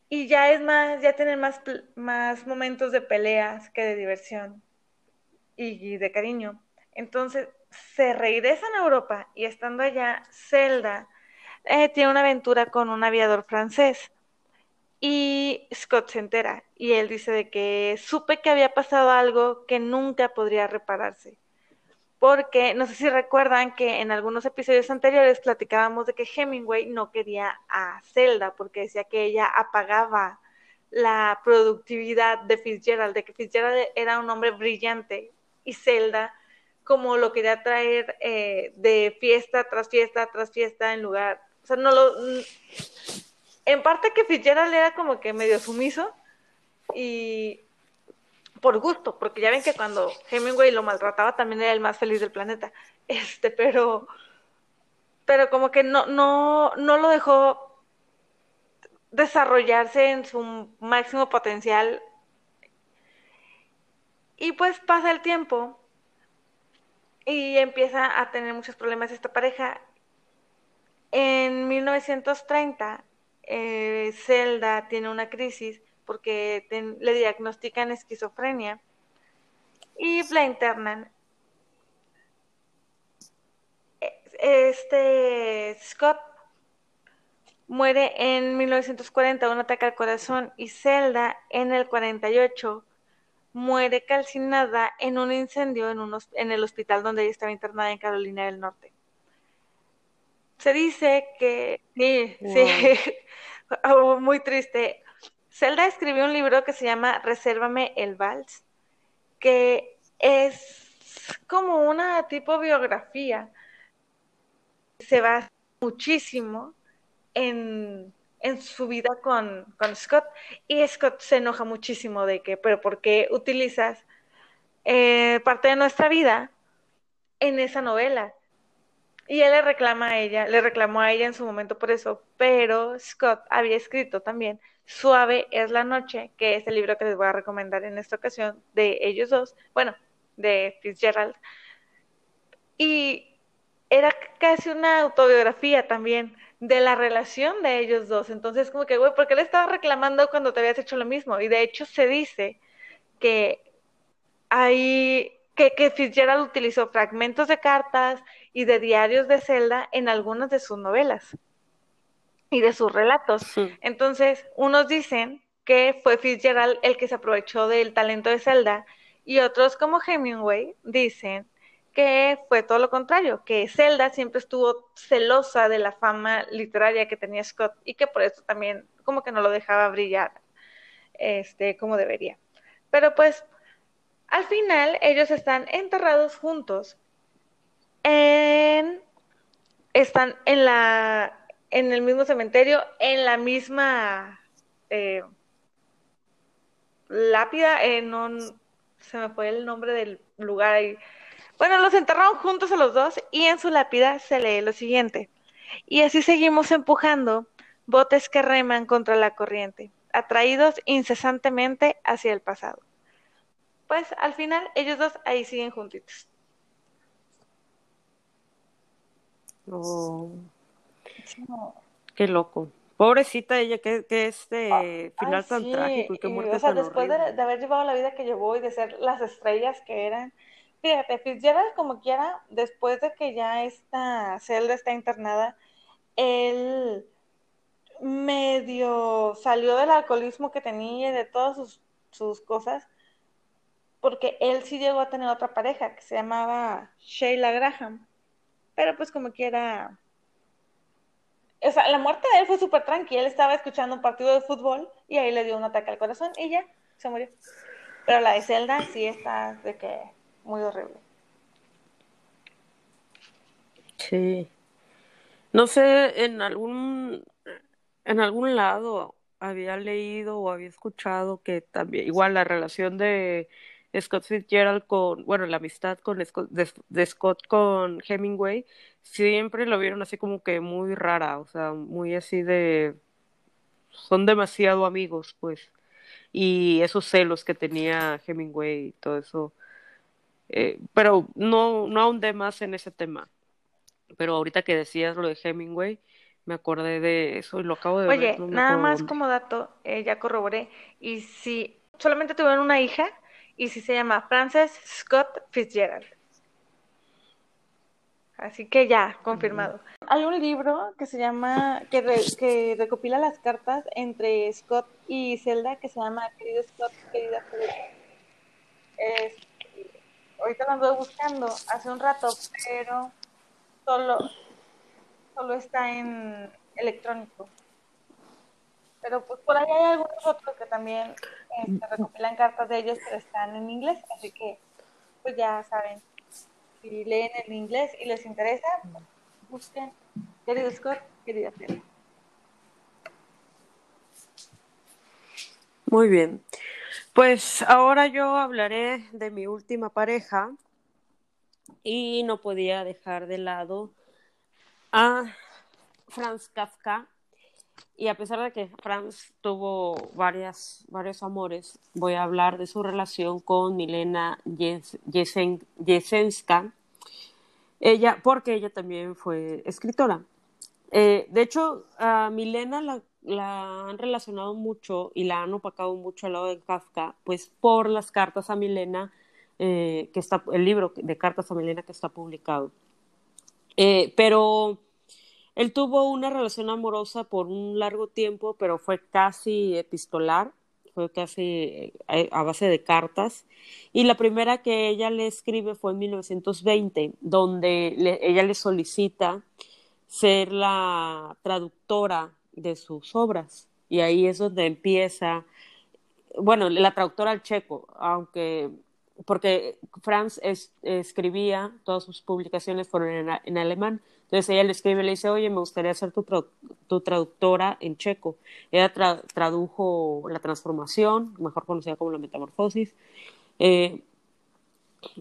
Y ya es más, ya tienen más, más momentos de peleas que de diversión y de cariño. Entonces, se regresan a Europa y estando allá, Zelda eh, tiene una aventura con un aviador francés. Y Scott se entera y él dice de que supe que había pasado algo que nunca podría repararse. Porque no sé si recuerdan que en algunos episodios anteriores platicábamos de que Hemingway no quería a Zelda porque decía que ella apagaba la productividad de Fitzgerald, de que Fitzgerald era un hombre brillante y Zelda como lo quería traer eh, de fiesta tras fiesta tras fiesta en lugar, o sea, no lo, en parte que Fitzgerald era como que medio sumiso y por gusto, porque ya ven que cuando Hemingway lo maltrataba también era el más feliz del planeta, este, pero, pero como que no, no, no lo dejó desarrollarse en su máximo potencial y pues pasa el tiempo y empieza a tener muchos problemas esta pareja. En 1930, eh, Zelda tiene una crisis porque le diagnostican esquizofrenia y la internan. Este Scott muere en 1940 un ataque al corazón y Zelda en el 48 muere calcinada en un incendio en, en el hospital donde ella estaba internada en Carolina del Norte. Se dice que, sí, sí, oh, muy triste. Zelda escribió un libro que se llama Resérvame el Vals, que es como una tipo biografía. Se va muchísimo en, su vida con, con, Scott y Scott se enoja muchísimo de que, pero ¿por qué utilizas eh, parte de nuestra vida en esa novela? Y él le reclama a ella, le reclamó a ella en su momento por eso, pero Scott había escrito también Suave es la noche, que es el libro que les voy a recomendar en esta ocasión de ellos dos, bueno, de Fitzgerald. Y era casi una autobiografía también de la relación de ellos dos. Entonces, como que, güey, ¿por qué le estaba reclamando cuando te habías hecho lo mismo? Y de hecho se dice que hay que, que Fitzgerald utilizó fragmentos de cartas y de diarios de Zelda en algunas de sus novelas y de sus relatos. Entonces, unos dicen que fue Fitzgerald el que se aprovechó del talento de Zelda y otros como Hemingway dicen que fue todo lo contrario, que Zelda siempre estuvo celosa de la fama literaria que tenía Scott y que por eso también como que no lo dejaba brillar este como debería. Pero pues al final ellos están enterrados juntos en están en la en el mismo cementerio, en la misma eh, lápida, eh, no, se me fue el nombre del lugar ahí. Bueno, los enterraron juntos a los dos y en su lápida se lee lo siguiente. Y así seguimos empujando botes que reman contra la corriente, atraídos incesantemente hacia el pasado. Pues al final ellos dos ahí siguen juntitos. Oh. Qué loco. Pobrecita ella, que, que este ah, final tan trágico y qué muerte o sea, después de, haber llevado la vida que llevó y de ser las estrellas que eran, fíjate, Fitzgerald como quiera, después de que ya esta celda está internada, él medio salió del alcoholismo que tenía y de todas sus, sus cosas, porque él sí llegó a tener otra pareja que se llamaba Sheila Graham, pero pues como quiera o sea, la muerte de él fue súper tranquila. Él estaba escuchando un partido de fútbol y ahí le dio un ataque al corazón y ya se murió. Pero la de Zelda sí está de que muy horrible. Sí. No sé, en algún en algún lado había leído o había escuchado que también igual la relación de Scott Fitzgerald con, bueno, la amistad con Scott, de, Scott con Hemingway, siempre lo vieron así como que muy rara, o sea, muy así de, son demasiado amigos, pues, y esos celos que tenía Hemingway y todo eso, eh, pero no, no ahondé más en ese tema, pero ahorita que decías lo de Hemingway, me acordé de eso y lo acabo de ver. Oye, nada más como dato, eh, ya corroboré, y si solamente tuvieron una hija, y sí se llama Frances Scott Fitzgerald. Así que ya, confirmado. Hay un libro que se llama, que, que recopila las cartas entre Scott y Zelda, que se llama Querido Scott, querida Zelda. ahorita lo ando buscando hace un rato, pero solo, solo está en electrónico. Pero pues por ahí hay algunos otros que también este, recopilan cartas de ellos, pero están en inglés, así que pues ya saben, si leen en inglés y les interesa, busquen querido Scott, querida Stella. Muy bien. Pues ahora yo hablaré de mi última pareja y no podía dejar de lado a Franz Kafka y a pesar de que Franz tuvo varias, varios amores, voy a hablar de su relación con Milena Jesenska, ella, porque ella también fue escritora. Eh, de hecho, a Milena la, la, han relacionado mucho y la han opacado mucho al lado de Kafka, pues por las cartas a Milena, eh, que está, el libro de cartas a Milena que está publicado. Eh, pero él tuvo una relación amorosa por un largo tiempo, pero fue casi epistolar, fue casi eh, a base de cartas. Y la primera que ella le escribe fue en 1920, donde ella le solicita ser la traductora de sus obras. Y ahí es donde empieza, bueno, la traductora al checo, aunque porque Franz escribía, todas sus publicaciones fueron en, alemán. Entonces ella le escribe y le dice, oye, me gustaría ser tu, traductora en checo. Ella tradujo La Transformación, mejor conocida como La Metamorfosis. Eh,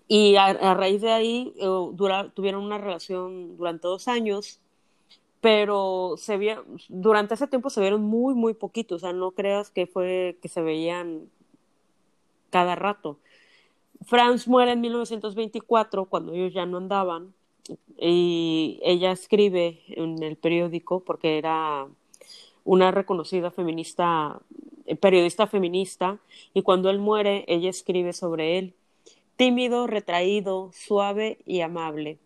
y a, raíz de ahí eh, tuvieron una relación durante dos años, pero se durante ese tiempo se vieron muy, muy poquitos. O sea, no creas que fue que se veían cada rato. Franz muere en 1924, cuando ellos ya no andaban, y ella escribe en el periódico, porque era una reconocida feminista, periodista feminista, y cuando él muere, ella escribe sobre él, tímido, retraído, suave y amable,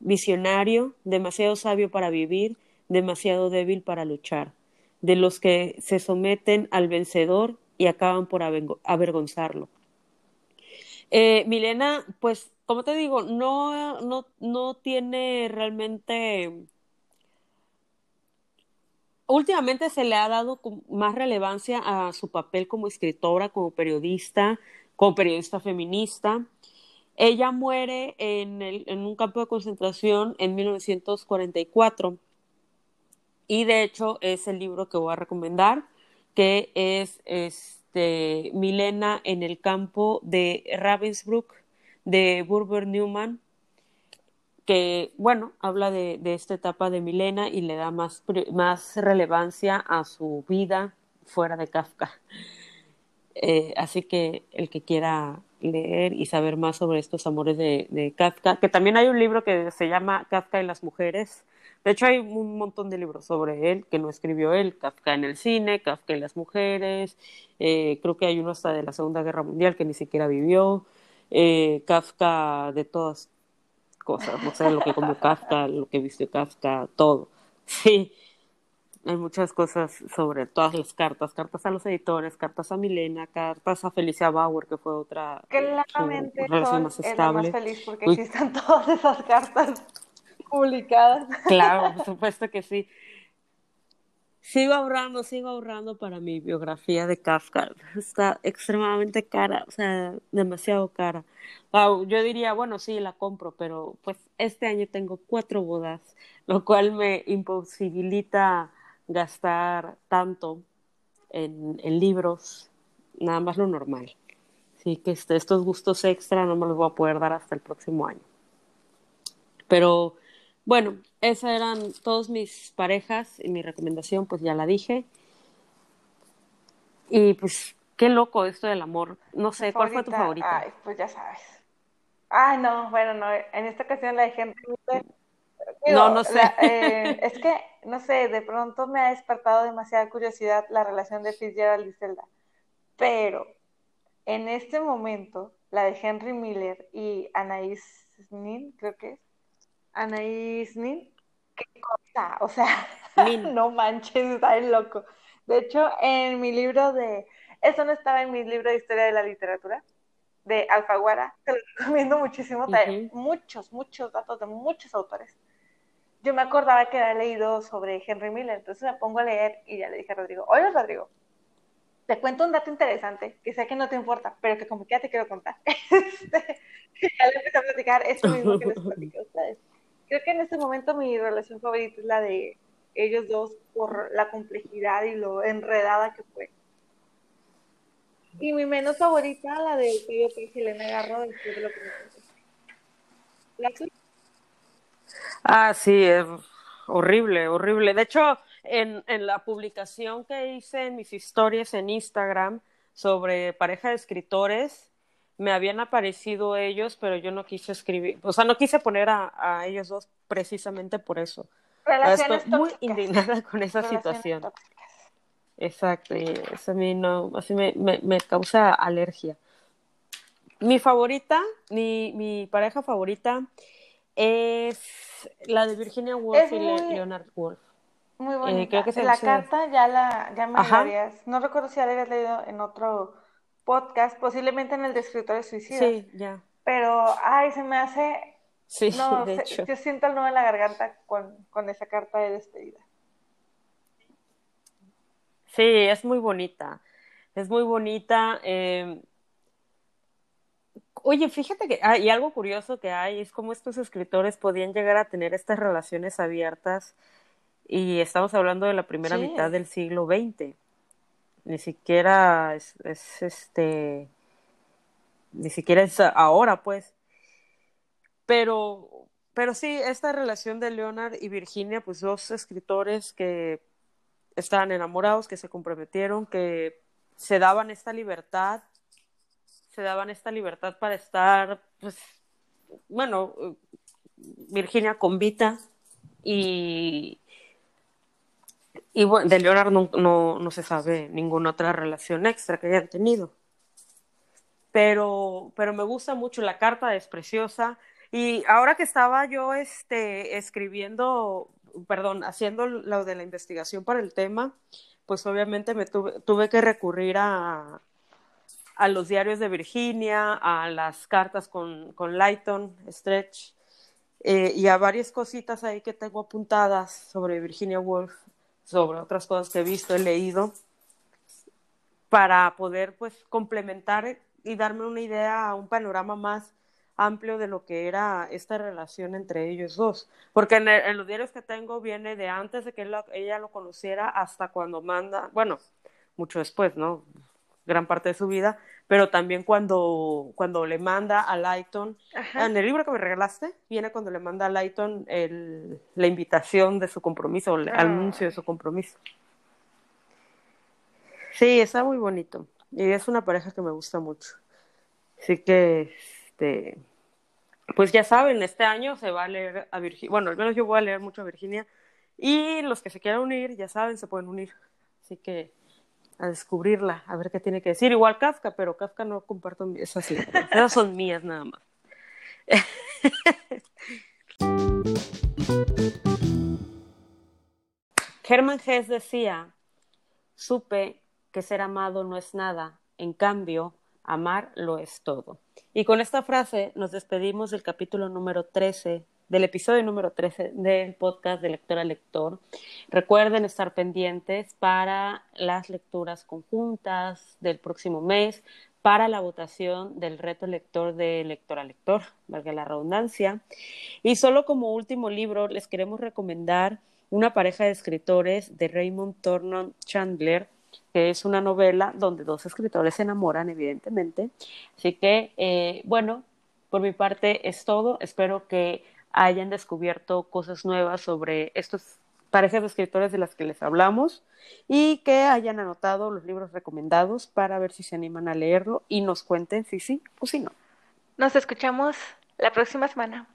visionario, demasiado sabio para vivir, demasiado débil para luchar, de los que se someten al vencedor y acaban por avergonzarlo. Eh, Milena, pues, como te digo, no, no, no tiene realmente... Últimamente se le ha dado más relevancia a su papel como escritora, como periodista, como periodista feminista. Ella muere en, el, en un campo de concentración en 1944 y de hecho es el libro que voy a recomendar, que es, es este, Milena en el campo de Ravensbrück de Burber Newman, que, bueno, habla de, esta etapa de Milena y le da más, más relevancia a su vida fuera de Kafka. Eh, así que el que quiera leer y saber más sobre estos amores de, de, Kafka, que también hay un libro que se llama Kafka y las mujeres, de hecho, hay un montón de libros sobre él que no escribió él, Kafka en el cine, Kafka y las mujeres, eh, creo que hay uno hasta de la Segunda Guerra Mundial que ni siquiera vivió, eh, Kafka de todas cosas, no sé, lo que comió Kafka, lo que vistió Kafka, todo. Sí, hay muchas cosas sobre todas las cartas, cartas a los editores, cartas a Milena, cartas a Felicia Bauer, que fue otra Claramente son más estable. más feliz porque existen todas esas cartas publicadas. Claro, por supuesto que sí. Sigo ahorrando, sigo ahorrando para mi biografía de Kafka. Está extremadamente cara, o sea, demasiado cara. yo diría, bueno, sí, la compro, pero pues este año tengo cuatro bodas, lo cual me imposibilita gastar tanto en, libros, nada más lo normal. Así que este, estos gustos extra no me los voy a poder dar hasta el próximo año. Pero bueno, esas eran todas mis parejas y mi recomendación, pues ya la dije. Y pues, qué loco esto del amor. No sé, ¿cuál fue tu favorita? Ay, pues ya sabes. Ay, no, bueno, no, en esta ocasión la dije no, no sé. Eh, es que, no sé, de pronto me ha despertado demasiada curiosidad la relación de Fitzgerald y Zelda. Pero en este momento, la de Henry Miller y Anaïs Nin, creo que es, Anaís Nin, qué cosa, o sea, no manches, está en loco. De hecho, en mi libro de, eso no estaba en mi libro de historia de la literatura, de Alfaguara, te lo recomiendo muchísimo, trae muchos, muchos datos de muchos autores. Yo me acordaba que había leído sobre Henry Miller, entonces me pongo a leer y ya le dije a Rodrigo, oye Rodrigo, te cuento un dato interesante, que sé que no te importa, pero que como que ya te quiero contar. Este, ya le empecé a platicar esto mismo que les platiqué a ustedes creo que en este momento mi relación favorita es la de ellos dos por la complejidad y lo enredada que fue. Y mi menos favorita, la de Octavio Pérez y Elena Garro, después de lo que me ¿La Ah, sí, es horrible, horrible. De hecho, en, en la publicación que hice en mis historias en Instagram sobre pareja de escritores, me habían aparecido ellos, pero yo no quise escribir, o sea, no quise poner a, ellos dos precisamente por eso. Estoy muy indignada con esa situación. Exacto, y eso a mí no, así me, me, causa alergia. Mi favorita, mi, mi pareja favorita es la de Virginia Woolf y Leonard Woolf. Muy bonita. Eh, que la carta ya la ya me la habías, no recuerdo si la habías leído en otro podcast, posiblemente en el de escritores suicidas. Sí, ya. Pero, ay, se me hace... Sí, no, de hecho. Yo siento el nudo en la garganta con, con esa carta de despedida. Sí, es muy bonita. Es muy bonita. Eh, Oye, fíjate que hay algo curioso que hay es cómo estos escritores podían llegar a tener estas relaciones abiertas y estamos hablando de la primera mitad del siglo XX. Ni siquiera es, este, ni siquiera es ahora, pues. Pero, pero sí, esta relación de Leonard y Virginia, pues dos escritores que estaban enamorados, que se comprometieron, que se daban esta libertad se daban esta libertad para estar, pues, bueno, Virginia con Vita y, y bueno, de Leonardo no, no, no, se sabe ninguna otra relación extra que hayan tenido. Pero, pero me gusta mucho la carta, es preciosa. Y ahora que estaba yo este, escribiendo, perdón, haciendo lo de la investigación para el tema, pues obviamente me tuve, tuve que recurrir a, a los diarios de Virginia, a las cartas con, con Lighton, Stretch, eh, y a varias cositas ahí que tengo apuntadas sobre Virginia Woolf, sobre otras cosas que he visto, he leído, para poder pues complementar y darme una idea, un panorama más amplio de lo que era esta relación entre ellos dos. Porque en, los diarios que tengo viene de antes de que ella lo conociera hasta cuando manda, bueno, mucho después, ¿no? gran parte de su vida, pero también cuando, cuando le manda a Lighton, en el libro que me regalaste, viene cuando le manda a Lighton el, la invitación de su compromiso, el ah. anuncio de su compromiso. Sí, está muy bonito. Y es una pareja que me gusta mucho. Así que, este, pues ya saben, este año se va a leer a Virginia. Bueno, al menos yo voy a leer mucho a Virginia. Y los que se quieran unir, ya saben, se pueden unir. Así que a descubrirla, a ver qué tiene que decir. Igual Kafka, pero Kafka no comparto esas ideas. Esas son mías nada más. Hermann Hesse decía, supe que ser amado no es nada, en cambio, amar lo es todo. Y con esta frase nos despedimos del capítulo número 13 del episodio número 13 del podcast de lector a lector. Recuerden estar pendientes para las lecturas conjuntas del próximo mes, para la votación del reto lector de lector a lector, valga la redundancia. Y solo como último libro les queremos recomendar una pareja de escritores de Raymond Thornton Chandler, que es una novela donde dos escritores se enamoran, evidentemente. Así que, eh, bueno, por mi parte es todo. Espero que hayan descubierto cosas nuevas sobre estos parejas de escritores de las que les hablamos y que hayan anotado los libros recomendados para ver si se animan a leerlo y nos cuenten si sí o si no. Nos escuchamos la próxima semana.